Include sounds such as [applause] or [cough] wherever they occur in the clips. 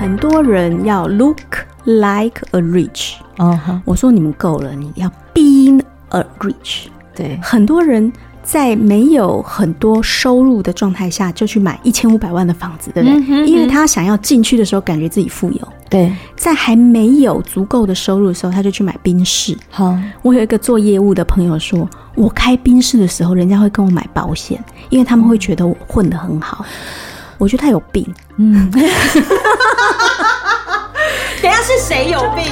很多人要 look like a rich，我说你们够了，你要 being a rich。对，很多人在没有很多收入的状态下就去买一千五百万的房子，对不对？嗯哼嗯因为他想要进去的时候感觉自己富有。对，在还没有足够的收入的时候，他就去买宾士。好，我有一个做业务的朋友说，我开宾士的时候，人家会跟我买保险，因为他们会觉得我混得很好。我觉得他有病。嗯，[laughs] 等下是谁有病？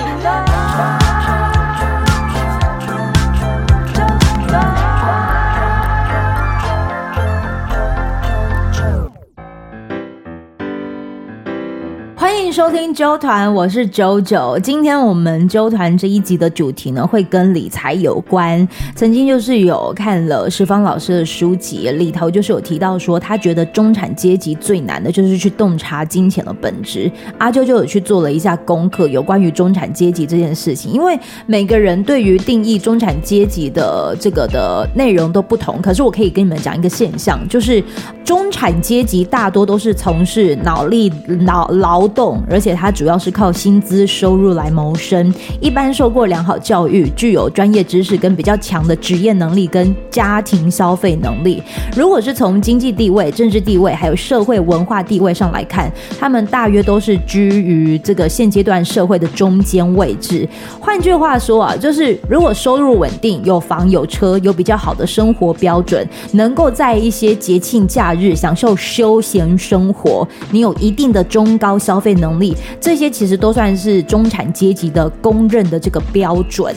欢迎收听周团，我是九九。今天我们周团这一集的主题呢，会跟理财有关。曾经就是有看了石方老师的书籍，里头就是有提到说，他觉得中产阶级最难的就是去洞察金钱的本质。阿啾就有去做了一下功课，有关于中产阶级这件事情。因为每个人对于定义中产阶级的这个的内容都不同，可是我可以跟你们讲一个现象，就是中产阶级大多都是从事脑力劳劳动，而且他主要是靠薪资收入来谋生。一般受过良好教育，具有专业知识跟比较强的职业能力跟家庭消费能力。如果是从经济地位、政治地位还有社会文化地位上来看，他们大约都是居于这个现阶段社会的中间位置。换句话说啊，就是如果收入稳定、有房有车、有比较好的生活标准，能够在一些节庆假日享受休闲生活，你有一定的中高消费能力，这些其实都算是中产阶级的公认的这个标准。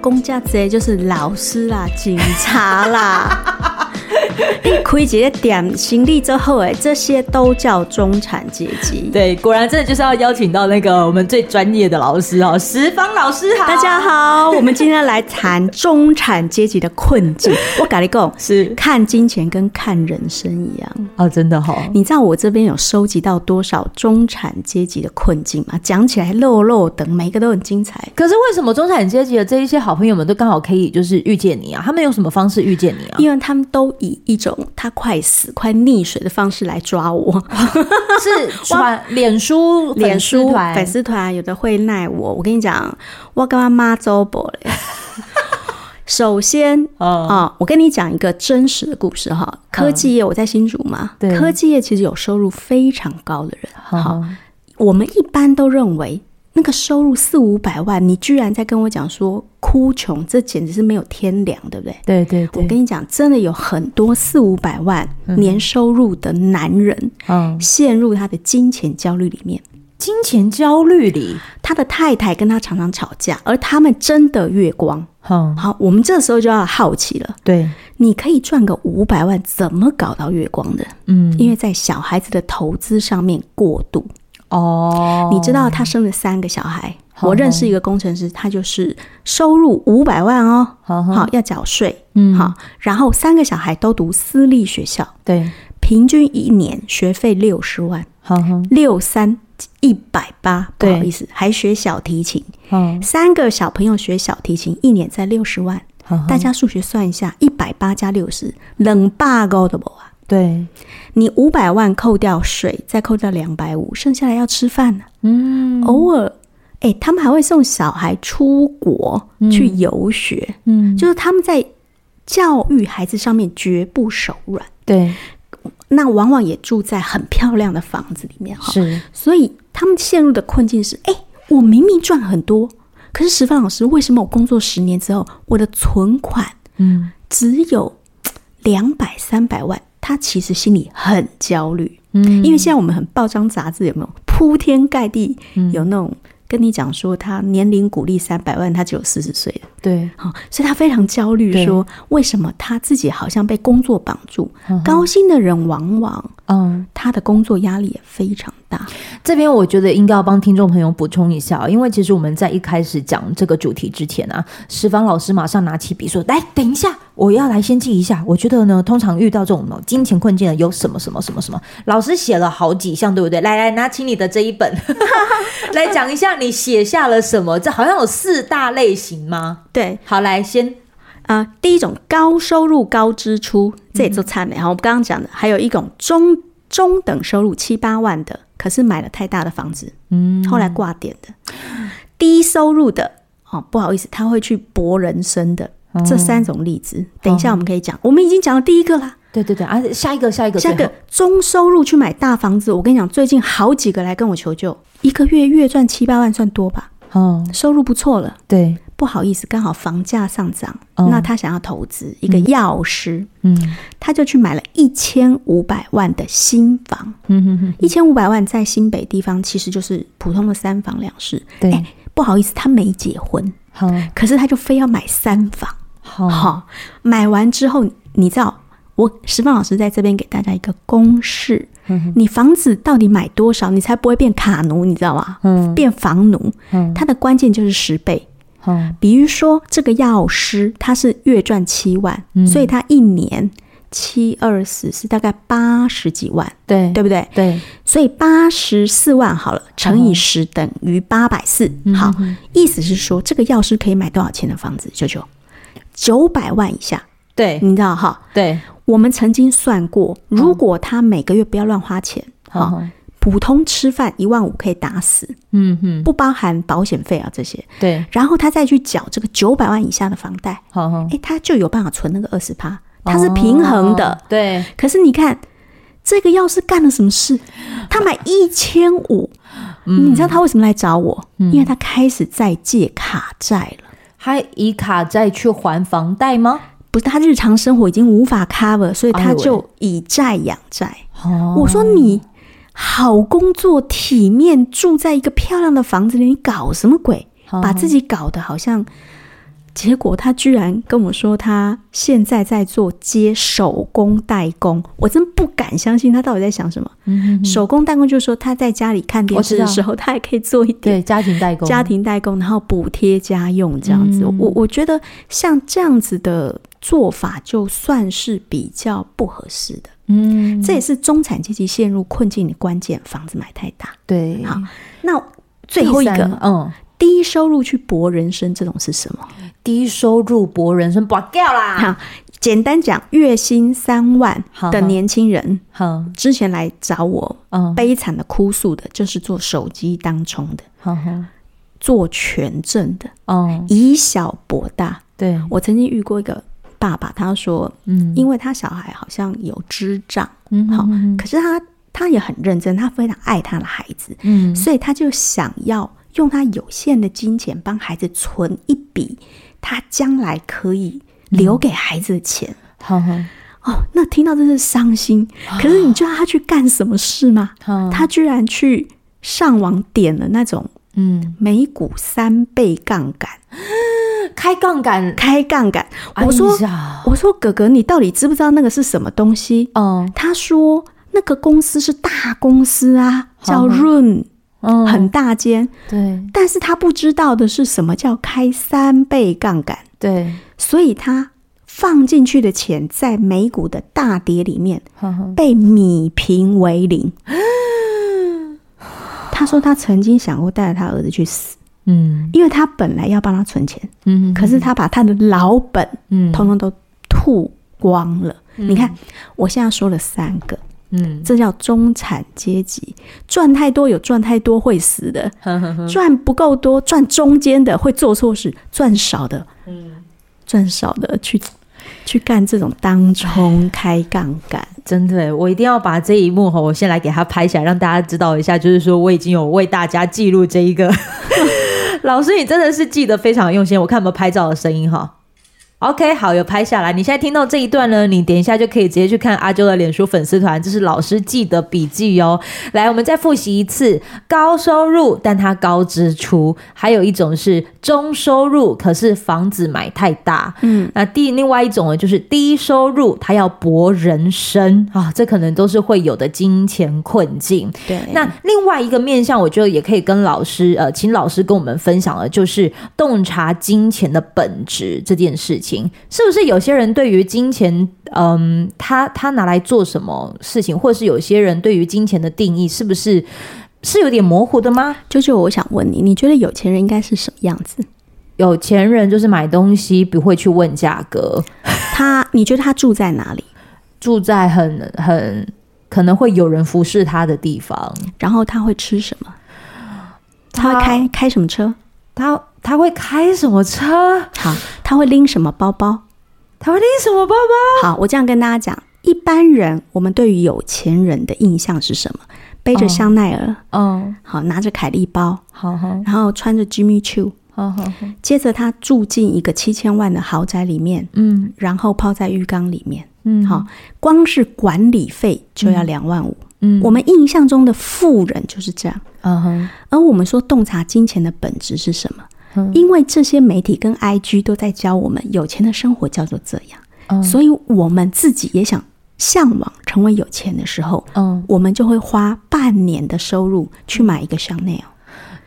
公家贼就是老师啦、警察啦，[laughs] 你亏几个点行李之后，哎，这些都叫中产阶级。[laughs] 对，果然真的就是要邀请到那个我们最专业的老师哦，十方老师好，大家好，我们今天来谈中产阶级的困境。[laughs] 我跟你讲，是看金钱跟看人生一样哦，真的哈、哦。你知道我这边有收集到多少中产阶级的困境吗？讲起来漏漏等，每个都很精彩。可是为什么中产阶级的这一些好朋友们都刚好可以就是遇见你啊？他们用什么方式遇见你啊？因为他们都以一种他快死、快溺水的方式来抓我，[laughs] 是传脸书、脸书、粉丝团，有的会赖我。我跟你讲，我跟他妈周伯嘞。[laughs] 首先啊、我跟你讲一个真实的故事哈。科技业，我在新竹嘛，对，科技业其实有收入非常高的人。好、哦，我们一般都认为那个收入四五百万，你居然在跟我讲说哭穷，这简直是没有天良，对不对？对对对。我跟你讲，真的有很多四五百万年收入的男人，嗯，陷入他的金钱焦虑里面。金钱焦虑里，他的太太跟他常常吵架，而他们真的月光。嗯，好，我们这时候就要好奇了。对，你可以赚个五百万，怎么搞到月光的？嗯，因为在小孩子的投资上面过度。哦，你知道他生了三个小孩，我认识一个工程师，他就是收入五百万哦，好要缴税，嗯，好，然后三个小孩都读私立学校，对，平均一年学费六十万，六三。一百八，不好意思，还学小提琴。嗯，三个小朋友学小提琴，一年才六十万。嗯、大家数学算一下，一百八加六十，两百高的不？啊？对，你五百万扣掉税，再扣掉两百五，剩下来要吃饭呢。嗯，偶尔，哎、欸，他们还会送小孩出国去游学。嗯，就是他们在教育孩子上面绝不手软。对。那往往也住在很漂亮的房子里面哈，是，所以他们陷入的困境是：哎，我明明赚很多，可是十方老师，为什么我工作十年之后，我的存款嗯只有两百三百万？他其实心里很焦虑，嗯，因为现在我们很报章杂志有没有铺天盖地有那种。跟你讲说，他年龄股利三百万，他只有四十岁了。对，好，所以他非常焦虑，说为什么他自己好像被工作绑住？高薪的人往往，嗯，他的工作压力也非常大。这边我觉得应该要帮听众朋友补充一下，因为其实我们在一开始讲这个主题之前啊，石方老师马上拿起笔说：“来，等一下，我要来先记一下。我觉得呢，通常遇到这种金钱困境的有什么什么什么什么。”老师写了好几项，对不对？来来，拿起你的这一本 [laughs] 来讲一下。你写下了什么？这好像有四大类型吗？对，好，来先啊、呃，第一种高收入高支出，这也就惨了。哈、嗯，我们刚刚讲的，还有一种中中等收入七八万的可是买了太大的房子，嗯，后来挂点的。低收入的哦，不好意思，他会去搏人生的。嗯、这三种例子，等一下我们可以讲。嗯、我们已经讲了第一个啦，对对对，啊，下一个，下一个，下一个中收入去买大房子。我跟你讲，最近好几个来跟我求救，一个月月赚七八万算多吧？哦、嗯，收入不错了。对，不好意思，刚好房价上涨，嗯、那他想要投资一个药师，嗯，他就去买了一千五百万的新房。嗯哼哼，一千五百万在新北地方其实就是普通的三房两室。对、欸，不好意思，他没结婚。可是他就非要买三房，好，好，买完之后，你知道，我石方老师在这边给大家一个公式，你房子到底买多少，你才不会变卡奴，你知道吗？嗯，变房奴，它的关键就是十倍。比如说这个药师他是月赚七万，所以他一年。七二四是大概八十几万，对对不对？对，所以八十四万好了，乘以十等于八百四。好，意思是说这个药师可以买多少钱的房子？九九九百万以下。对，你知道哈？对，我们曾经算过，如果他每个月不要乱花钱，好，普通吃饭一万五可以打死，嗯哼，不包含保险费啊这些。对，然后他再去缴这个九百万以下的房贷，好，哎，他就有办法存那个二十趴。他是平衡的，哦、对。可是你看，这个要是干了什么事？他买一千五，你知道他为什么来找我？嗯、因为他开始在借卡债了。他以卡债去还房贷吗？不是，他日常生活已经无法 cover，所以他就以债养债。哦、我说你好工作体面，住在一个漂亮的房子里，你搞什么鬼？哦、把自己搞得好像。结果他居然跟我说，他现在在做接手工代工，我真不敢相信他到底在想什么。嗯、哼哼手工代工就是说他在家里看电视的时候，他也可以做一点对家庭代工，家庭代工，然后补贴家用这样子。嗯、我我觉得像这样子的做法，就算是比较不合适的。嗯，这也是中产阶级陷入困境的关键。房子买太大，对。好，那最后一个，嗯。低收入去搏人生，这种是什么？低收入博人生，不掉啦！好，简单讲，月薪三万的年轻人，好，之前来找我，嗯，悲惨的哭诉的，就是做手机当冲的，好好，做权证的，哦，以小博大。对，我曾经遇过一个爸爸，他说，嗯，因为他小孩好像有智障，嗯，好，可是他他也很认真，他非常爱他的孩子，嗯，所以他就想要。用他有限的金钱帮孩子存一笔，他将来可以留给孩子的钱。好、嗯，哦，那听到真是伤心。嗯、可是你知道他去干什么事吗？嗯、他居然去上网点了那种嗯美股三倍杠杆，[gasps] 开杠杆，开杠杆。我说，哎、我说哥哥，你到底知不知道那个是什么东西？嗯，他说那个公司是大公司啊，叫。嗯，很大间，对，但是他不知道的是什么叫开三倍杠杆，对，所以他放进去的钱在美股的大跌里面被米平为零。[gasps] 他说他曾经想过带着他儿子去死，嗯，因为他本来要帮他存钱，嗯，可是他把他的老本，嗯，通通都吐光了。你看，我现在说了三个。嗯，这叫中产阶级，赚太多有赚太多会死的，[laughs] 赚不够多赚中间的会做错事，赚少的，嗯，赚少的去去干这种当冲开杠杆，真的，我一定要把这一幕哈，我先来给他拍下来，让大家知道一下，就是说我已经有为大家记录这一个，[laughs] 老师你真的是记得非常用心，我看有没有拍照的声音哈。OK，好，有拍下来。你现在听到这一段呢，你等一下就可以直接去看阿啾的脸书粉丝团，这是老师记的笔记哦。来，我们再复习一次：高收入，但它高支出；还有一种是中收入，可是房子买太大。嗯，那第另外一种呢，就是低收入，它要博人生啊，这可能都是会有的金钱困境。对，那另外一个面向，我觉得也可以跟老师呃，请老师跟我们分享的，就是洞察金钱的本质这件事情。是不是有些人对于金钱，嗯，他他拿来做什么事情，或者是有些人对于金钱的定义，是不是是有点模糊的吗？就就我想问你，你觉得有钱人应该是什么样子？有钱人就是买东西不会去问价格。[laughs] 他，你觉得他住在哪里？[laughs] 住在很很可能会有人服侍他的地方。然后他会吃什么？他会开开什么车？他他会开什么车？好，他会拎什么包包？他会拎什么包包？好，我这样跟大家讲，一般人我们对于有钱人的印象是什么？背着香奈儿，嗯，好，拿着凯利包，好好，然后穿着 Jimmy Choo，好好，接着他住进一个七千万的豪宅里面，嗯，然后泡在浴缸里面，嗯，好，光是管理费就要两万五，嗯，我们印象中的富人就是这样，嗯哼，而我们说洞察金钱的本质是什么？因为这些媒体跟 IG 都在教我们，有钱的生活叫做这样，所以我们自己也想。向往成为有钱的时候，嗯，我们就会花半年的收入去买一个香奈儿，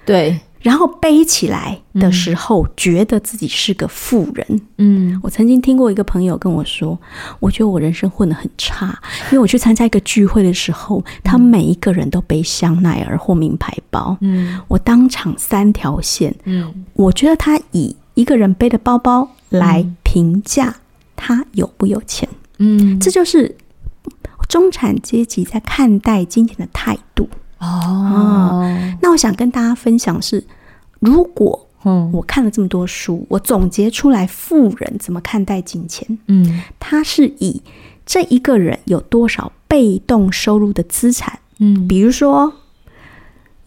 对，然后背起来的时候，觉得自己是个富人。嗯，我曾经听过一个朋友跟我说，我觉得我人生混得很差，因为我去参加一个聚会的时候，他每一个人都背香奈儿或名牌包，嗯，我当场三条线，嗯，我觉得他以一个人背的包包来评价他有不有钱，嗯，这就是。中产阶级在看待金钱的态度哦、嗯，那我想跟大家分享是，如果我看了这么多书，我总结出来富人怎么看待金钱，嗯，他是以这一个人有多少被动收入的资产，嗯，比如说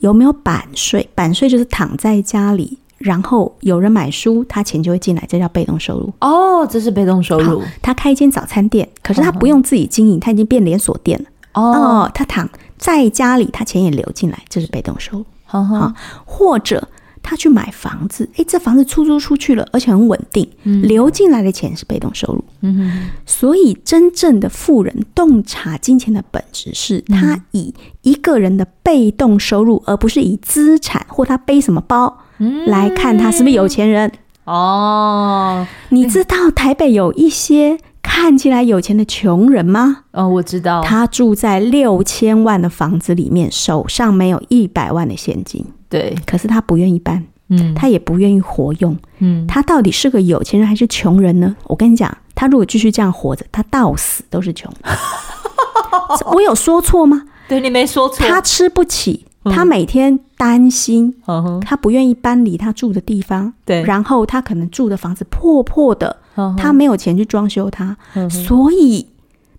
有没有版税，版税就是躺在家里。然后有人买书，他钱就会进来，这叫被动收入。哦，这是被动收入。他开一间早餐店，可是他不用自己经营，他已经变连锁店了。哦，他躺在家里，他钱也流进来，这是被动收入。好，好，或者他去买房子，诶，这房子出租出去了，而且很稳定，流进来的钱是被动收入。嗯哼。所以真正的富人洞察金钱的本质是，他以一个人的被动收入，而不是以资产或他背什么包。来看他是不是有钱人哦？你知道台北有一些看起来有钱的穷人吗？哦，我知道，他住在六千万的房子里面，手上没有一百万的现金。对，可是他不愿意搬，嗯，他也不愿意活用，嗯，他到底是个有钱人还是穷人呢？我跟你讲，他如果继续这样活着，他到死都是穷。[laughs] 我有说错吗？对，你没说错，他吃不起。他每天担心，他不愿意搬离他住的地方，对，然后他可能住的房子破破的，他没有钱去装修它，所以，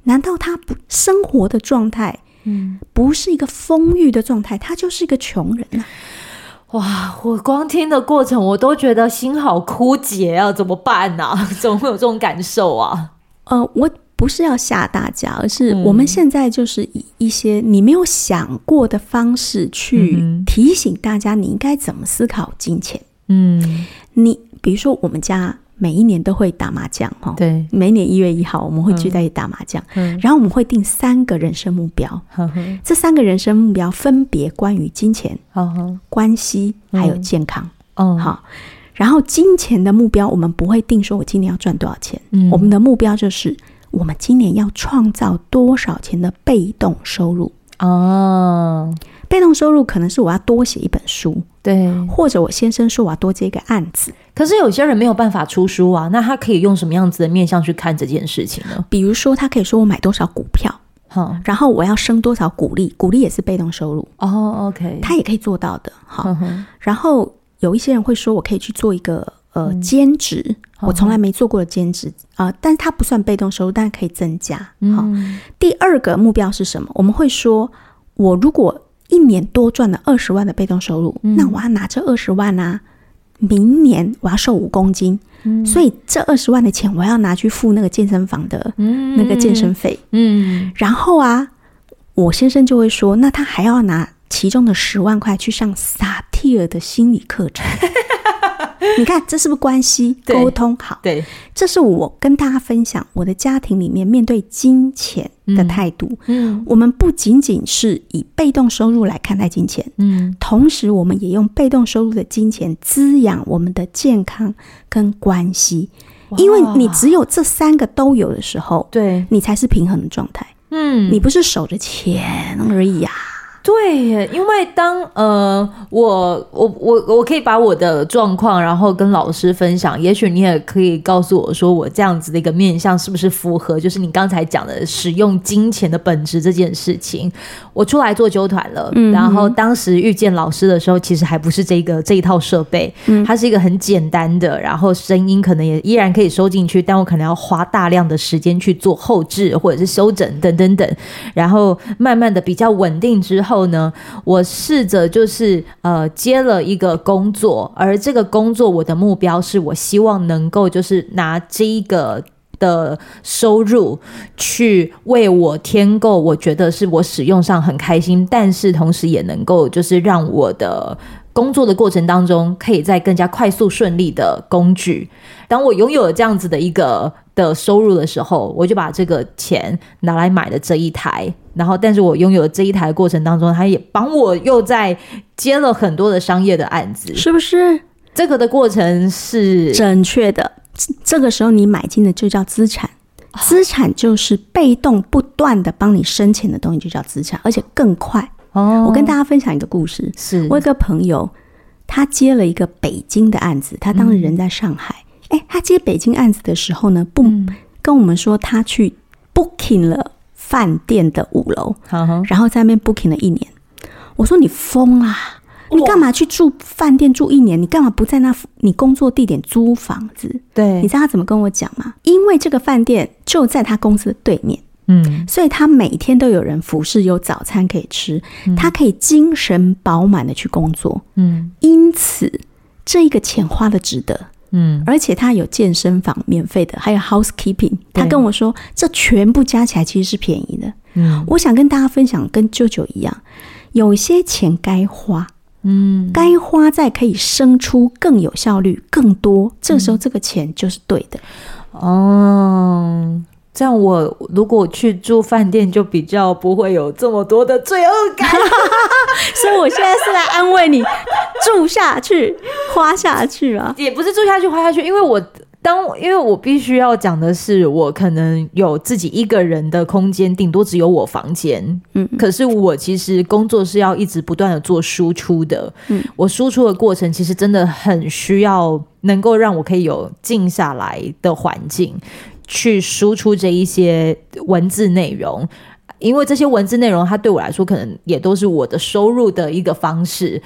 难道他不生活的状态，嗯，不是一个丰裕的状态，他就是一个穷人啊？哇，我光听的过程，我都觉得心好枯竭啊，怎么办呢？[laughs] 怎么会有这种感受啊？呃，我。不是要吓大家，而是我们现在就是以一些你没有想过的方式去提醒大家，你应该怎么思考金钱。嗯，你比如说，我们家每一年都会打麻将，哈，对，每年一月一号我们会聚在一起打麻将，嗯，然后我们会定三个人生目标，嗯，这三个人生目标分别关于金钱、嗯，关系还有健康，嗯，好，然后金钱的目标我们不会定说我今年要赚多少钱，嗯，我们的目标就是。我们今年要创造多少钱的被动收入？哦，被动收入可能是我要多写一本书，对，或者我先生说我要多接一个案子。可是有些人没有办法出书啊，那他可以用什么样子的面向去看这件事情呢？比如说，他可以说我买多少股票，好，然后我要升多少股利，股利也是被动收入。哦，OK，他也可以做到的。好，然后有一些人会说我可以去做一个。呃，兼职、嗯、我从来没做过的兼职啊、呃，但是它不算被动收入，但可以增加。好、嗯，第二个目标是什么？我们会说，我如果一年多赚了二十万的被动收入，嗯、那我要拿这二十万啊，明年我要瘦五公斤，嗯、所以这二十万的钱我要拿去付那个健身房的那个健身费。嗯，然后啊，我先生就会说，那他还要拿其中的十万块去上萨提尔的心理课程。[laughs] [laughs] 你看，这是不是关系沟通好？对，这是我跟大家分享我的家庭里面面对金钱的态度。嗯，我们不仅仅是以被动收入来看待金钱，嗯，同时我们也用被动收入的金钱滋养我们的健康跟关系。因为你只有这三个都有的时候，对，你才是平衡的状态。嗯，你不是守着钱而已呀。对耶，因为当呃，我我我我可以把我的状况，然后跟老师分享。也许你也可以告诉我说，我这样子的一个面相是不是符合？就是你刚才讲的使用金钱的本质这件事情。我出来做纠团了，嗯、然后当时遇见老师的时候，其实还不是这个这一套设备，嗯、它是一个很简单的，然后声音可能也依然可以收进去，但我可能要花大量的时间去做后置或者是修整等等等，然后慢慢的比较稳定之后。后呢，我试着就是呃接了一个工作，而这个工作我的目标是我希望能够就是拿这一个的收入去为我添购，我觉得是我使用上很开心，但是同时也能够就是让我的工作的过程当中可以在更加快速顺利的工具。当我拥有了这样子的一个的收入的时候，我就把这个钱拿来买了这一台。然后，但是我拥有了这一台的过程当中，他也帮我又在接了很多的商业的案子，是不是？这个的过程是正确的。这个时候你买进的就叫资产，资产就是被动不断的帮你生钱的东西，就叫资产，而且更快。哦，我跟大家分享一个故事，是我有一个朋友，他接了一个北京的案子，他当时人在上海。哎、嗯，他接北京案子的时候呢，不、嗯、跟我们说他去 booking 了。饭店的五楼，然后在那边 booking 了一年。我说你疯啦！你干嘛去住饭店住一年？你干嘛不在那你工作地点租房子？对，你知道他怎么跟我讲吗？因为这个饭店就在他公司的对面，嗯，所以他每天都有人服侍，有早餐可以吃，他可以精神饱满的去工作，嗯，因此这一个钱花的值得。嗯，而且他有健身房免费的，还有 housekeeping。他跟我说，这全部加起来其实是便宜的。嗯，我想跟大家分享，跟舅舅一样，有些钱该花，嗯，该花在可以生出更有效率、更多，这个时候这个钱就是对的。哦。这样我如果去住饭店，就比较不会有这么多的罪恶感。[laughs] 所以我现在是来安慰你，住下去，花下去啊，也不是住下去花下去，因为我当因为我必须要讲的是，我可能有自己一个人的空间，顶多只有我房间。嗯，可是我其实工作是要一直不断的做输出的。嗯，我输出的过程其实真的很需要能够让我可以有静下来的环境。去输出这一些文字内容，因为这些文字内容，它对我来说可能也都是我的收入的一个方式，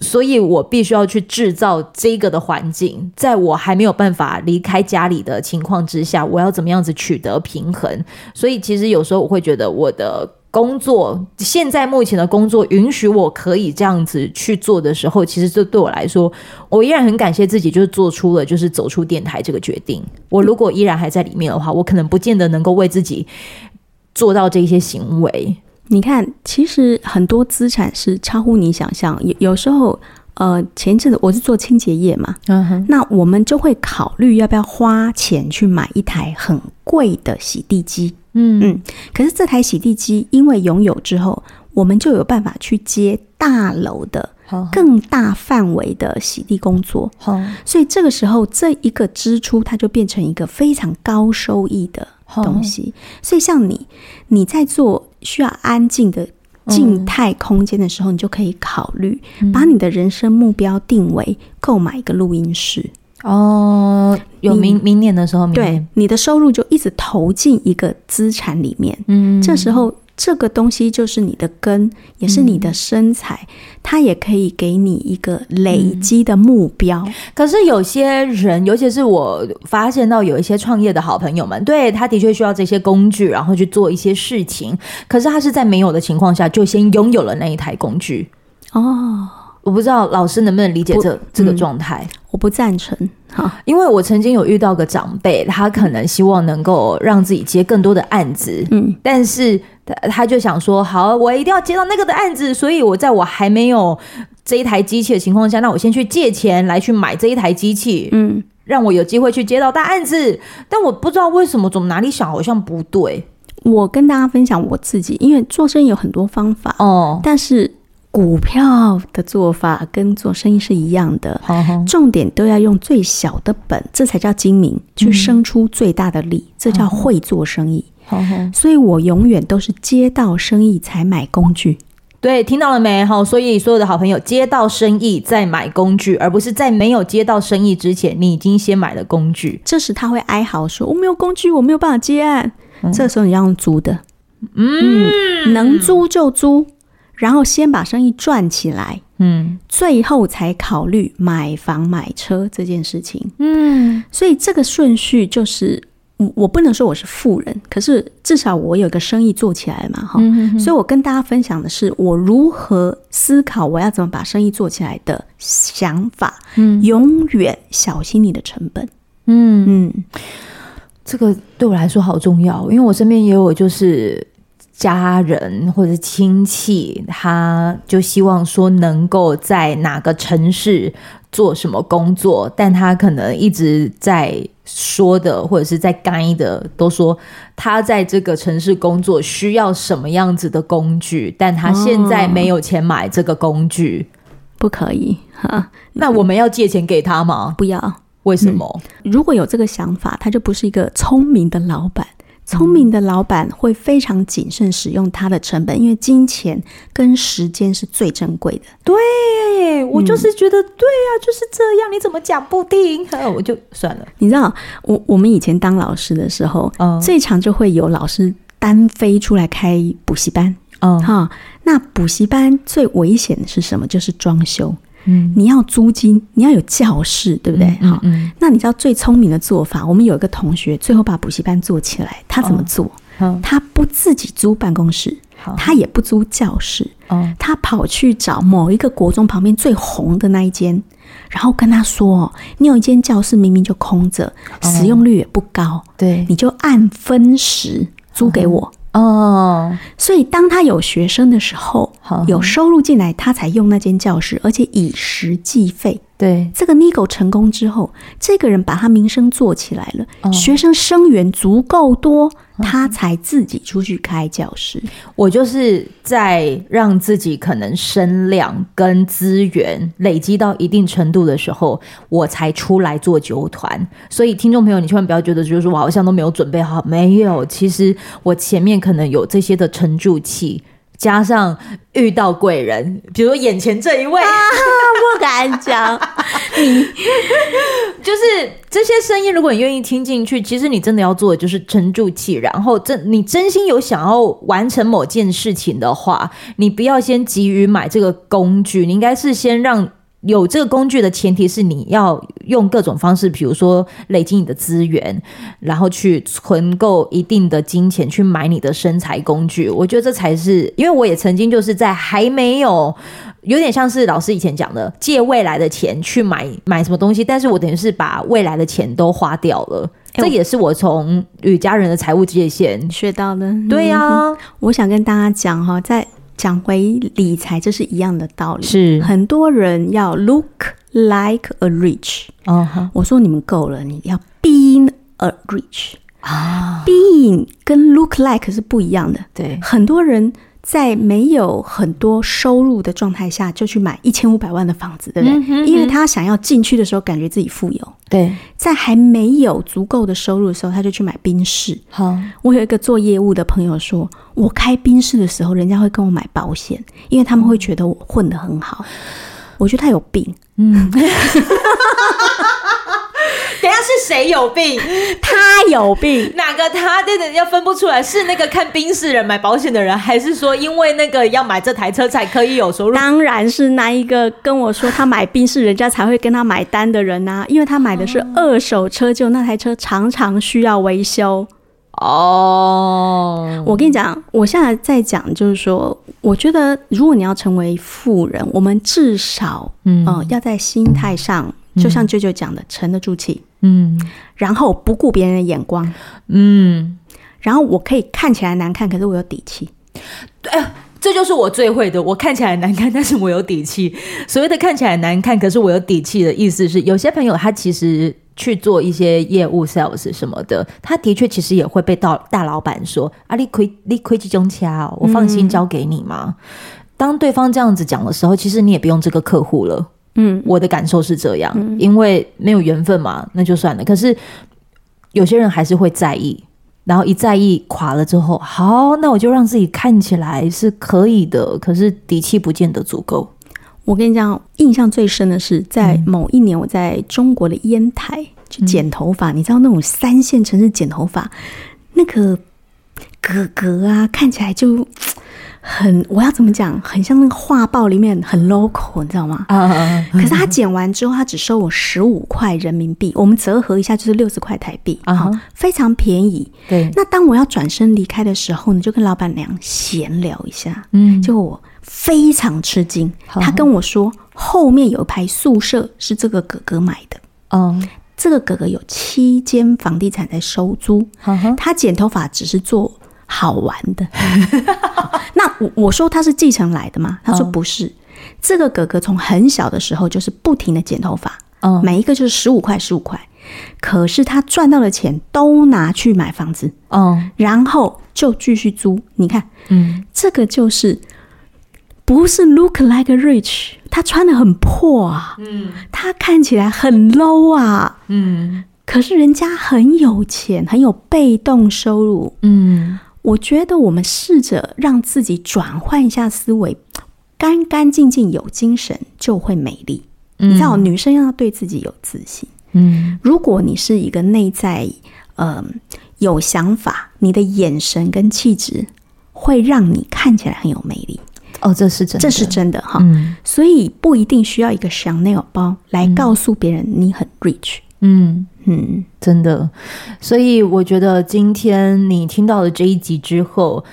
所以我必须要去制造这个的环境，在我还没有办法离开家里的情况之下，我要怎么样子取得平衡？所以其实有时候我会觉得我的。工作现在目前的工作允许我可以这样子去做的时候，其实这对我来说，我依然很感谢自己，就是做出了就是走出电台这个决定。我如果依然还在里面的话，我可能不见得能够为自己做到这些行为。你看，其实很多资产是超乎你想象。有有时候，呃，前一阵子我是做清洁业嘛，嗯哼，那我们就会考虑要不要花钱去买一台很贵的洗地机。嗯嗯，可是这台洗地机因为拥有之后，我们就有办法去接大楼的更大范围的洗地工作。好，所以这个时候这一个支出它就变成一个非常高收益的东西。所以像你你在做需要安静的静态空间的时候，你就可以考虑把你的人生目标定为购买一个录音室。哦，有明明年的时候，对，你的收入就一直投进一个资产里面。嗯，这时候这个东西就是你的根，也是你的身材，嗯、它也可以给你一个累积的目标。嗯、可是有些人，尤其是我发现到有一些创业的好朋友们，对，他的确需要这些工具，然后去做一些事情。可是他是在没有的情况下，就先拥有了那一台工具。哦。我不知道老师能不能理解这不这个状态，我不赞成哈，因为我曾经有遇到个长辈，他可能希望能够让自己接更多的案子，嗯，但是他他就想说，好，我一定要接到那个的案子，所以我在我还没有这一台机器的情况下，那我先去借钱来去买这一台机器，嗯，让我有机会去接到大案子，但我不知道为什么总哪里想好像不对。我跟大家分享我自己，因为做生意有很多方法哦，但是。股票的做法跟做生意是一样的，重点都要用最小的本，这才叫精明，去生出最大的利，这叫会做生意。所以我永远都是接到生意才买工具，对，听到了没？好，所以所有的好朋友，接到生意再买工具，而不是在没有接到生意之前，你已经先买了工具。这时他会哀嚎说：“我没有工具，我没有办法接案。嗯”这时候你要用租的，嗯，嗯，能租就租，然后先把生意赚起来，嗯，最后才考虑买房买车这件事情。嗯，所以这个顺序就是。我不能说我是富人，可是至少我有个生意做起来嘛，哈、嗯，所以我跟大家分享的是我如何思考我要怎么把生意做起来的想法，嗯，永远小心你的成本，嗯。嗯，这个对我来说好重要，因为我身边也有就是家人或者亲戚，他就希望说能够在哪个城市做什么工作，但他可能一直在。说的或者是在干的，都说他在这个城市工作需要什么样子的工具，但他现在没有钱买这个工具，哦、不可以哈？那我们要借钱给他吗？不要，为什么？嗯、如果有这个想法，他就不是一个聪明的老板。聪明的老板会非常谨慎使用他的成本，因为金钱跟时间是最珍贵的。对，我就是觉得对啊，就是这样。你怎么讲不听？[laughs] 我就算了。你知道，我我们以前当老师的时候，嗯，最常就会有老师单飞出来开补习班。哦，哈，那补习班最危险的是什么？就是装修。嗯，你要租金，你要有教室，对不对？好、那你知道最聪明的做法？我们有一个同学最后把补习班做起来，他怎么做？哦、他不自己租办公室，他也不租教室，哦、他跑去找某一个国中旁边最红的那一间，然后跟他说：“你有一间教室明明就空着，使用率也不高，对、哦，你就按分时租给我。哦”哦，所以当他有学生的时候，有收入进来，他才用那间教室，而且以时计费。对，这个 Nigo 成功之后，这个人把他名声做起来了，哦、学生生源足够多，他才自己出去开教室。我就是在让自己可能声量跟资源累积到一定程度的时候，我才出来做酒团。所以听众朋友，你千万不要觉得就是说我好像都没有准备好，没有，其实我前面可能有这些的沉住气。加上遇到贵人，比如说眼前这一位，啊、不敢讲。[laughs] 你就是这些声音，如果你愿意听进去，其实你真的要做的就是沉住气，然后真你真心有想要完成某件事情的话，你不要先急于买这个工具，你应该是先让。有这个工具的前提是你要用各种方式，比如说累积你的资源，然后去存够一定的金钱去买你的身材工具。我觉得这才是，因为我也曾经就是在还没有有点像是老师以前讲的借未来的钱去买买什么东西，但是我等于是把未来的钱都花掉了。这也是我从与家人的财务界限学到的。对呀、啊，[laughs] 我想跟大家讲哈，在。讲回理财，这是一样的道理。是很多人要 look like a rich，哦、uh-huh. 我说你们够了，你要 being a rich 啊。being 跟 look like 是不一样的。对，很多人。在没有很多收入的状态下，就去买一千五百万的房子，对不对？嗯嗯、因为他想要进去的时候，感觉自己富有。对，在还没有足够的收入的时候，他就去买宾士。好，我有一个做业务的朋友说，我开宾士的时候，人家会跟我买保险，因为他们会觉得我混得很好。我觉得他有病。嗯。[laughs] 是谁有病？[laughs] 他有病。[laughs] 哪个他？真的要分不出来，是那个看宾士人买保险的人，还是说因为那个要买这台车才可以有收入？当然是那一个跟我说他买宾士，人家才会跟他买单的人啊，因为他买的是二手车，就那台车常常需要维修。哦，我跟你讲，我现在在讲，就是说，我觉得如果你要成为富人，我们至少嗯、呃，要在心态上。就像舅舅讲的，沉得住气，嗯，然后不顾别人的眼光，嗯，然后我可以看起来难看，可是我有底气，对，这就是我最会的。我看起来难看，但是我有底气。[laughs] 所谓的看起来难看，可是我有底气的意思是，有些朋友他其实去做一些业务 sales 什么的，他的确其实也会被到大老板说啊，你亏你亏几种钱，我放心交给你吗？嗯。当对方这样子讲的时候，其实你也不用这个客户了。嗯，我的感受是这样，嗯，因为没有缘分嘛，那就算了。可是有些人还是会在意，然后一在意垮了之后，好，那我就让自己看起来是可以的，可是底气不见得足够。我跟你讲，印象最深的是在某一年，我在中国的烟台去剪头发，嗯、你知道那种三线城市剪头发，那个格格啊，看起来就。很，我要怎么讲？很像那个画报里面很 local，你知道吗？啊！可是他剪完之后，他只收我十五块人民币，我们折合一下就是六十块台币啊，非常便宜。对。那当我要转身离开的时候呢，就跟老板娘闲聊一下，嗯，就我非常吃惊，他跟我说后面有一排宿舍是这个哥哥买的，嗯，这个哥哥有七间房地产在收租，他剪头发只是做。好玩的，[laughs] 那我我说他是继承来的吗？他说不是，哦、这个哥哥从很小的时候就是不停的剪头发，哦、每一个就是十五块十五块，可是他赚到的钱都拿去买房子，哦，然后就继续租。你看，嗯，这个就是不是 look like a rich，他穿的很破啊，嗯，他看起来很 low 啊，嗯，可是人家很有钱，很有被动收入，嗯。我觉得我们试着让自己转换一下思维，干干净净有精神就会美丽。嗯、你知道，女生要对自己有自信。嗯，如果你是一个内在嗯、呃、有想法，你的眼神跟气质会让你看起来很有魅力。哦，这是真的，这是真的哈。嗯、所以不一定需要一个香奈儿包来告诉别人你很 rich。嗯嗯嗯，真的，所以我觉得今天你听到了这一集之后，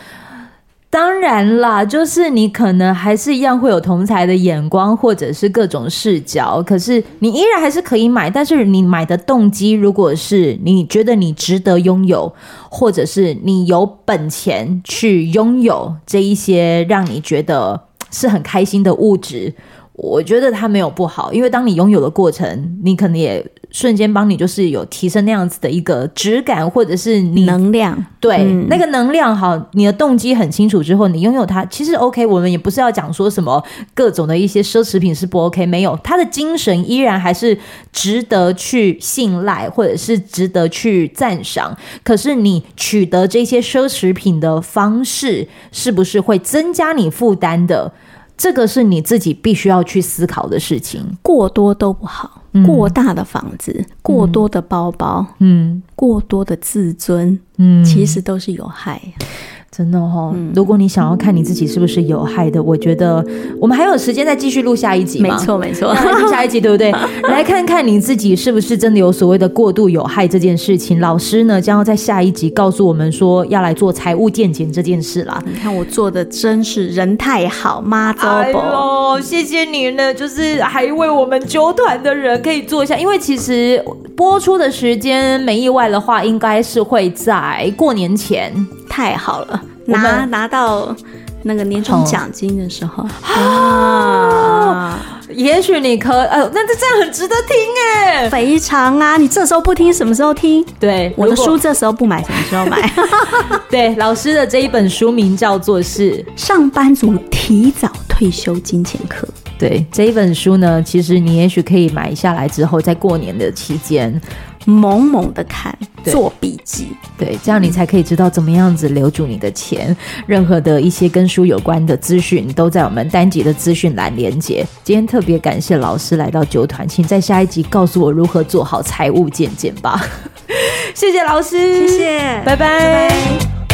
当然啦，就是你可能还是一样会有同才的眼光，或者是各种视角，可是你依然还是可以买。但是你买的动机，如果是你觉得你值得拥有，或者是你有本钱去拥有这一些让你觉得是很开心的物质，我觉得它没有不好，因为当你拥有的过程，你可能也。瞬间帮你就是有提升那样子的一个质感，或者是你能量，对、嗯、那个能量好，你的动机很清楚之后，你拥有它其实 OK。我们也不是要讲说什么各种的一些奢侈品是不 OK，没有，他的精神依然还是值得去信赖，或者是值得去赞赏。可是你取得这些奢侈品的方式，是不是会增加你负担的？这个是你自己必须要去思考的事情。过多都不好。过大的房子，嗯、过多的包包，嗯，过多的自尊，嗯，其实都是有害。真的哦，如果你想要看你自己是不是有害的，我觉得我们还有时间再继续录下一集。没错，没错，下一集对不对？[laughs] 来看看你自己是不是真的有所谓的过度有害这件事情。老师呢，将要在下一集告诉我们说要来做财务健检这件事啦。你看我做的真是人太好，妈祖哦，谢谢你呢，就是还为我们揪团的人可以做一下，因为其实播出的时间没意外的话，应该是会在过年前。太好了，拿拿到那个年终奖金的时候啊，也许你可呃，那这这样很值得听哎，非常啊！你这时候不听，什么时候听？对，我的书这时候不买，什么时候买？[laughs] 对，老师的这一本书名叫做是《上班族提早退休金钱课》。对，这一本书呢，其实你也许可以买下来之后，在过年的期间。猛猛的看，做笔记，对，这样你才可以知道怎么样子留住你的钱。任何的一些跟书有关的资讯，都在我们单集的资讯栏连接。今天特别感谢老师来到九团，请在下一集告诉我如何做好财务健检吧。谢谢老师，谢谢，拜拜。拜拜。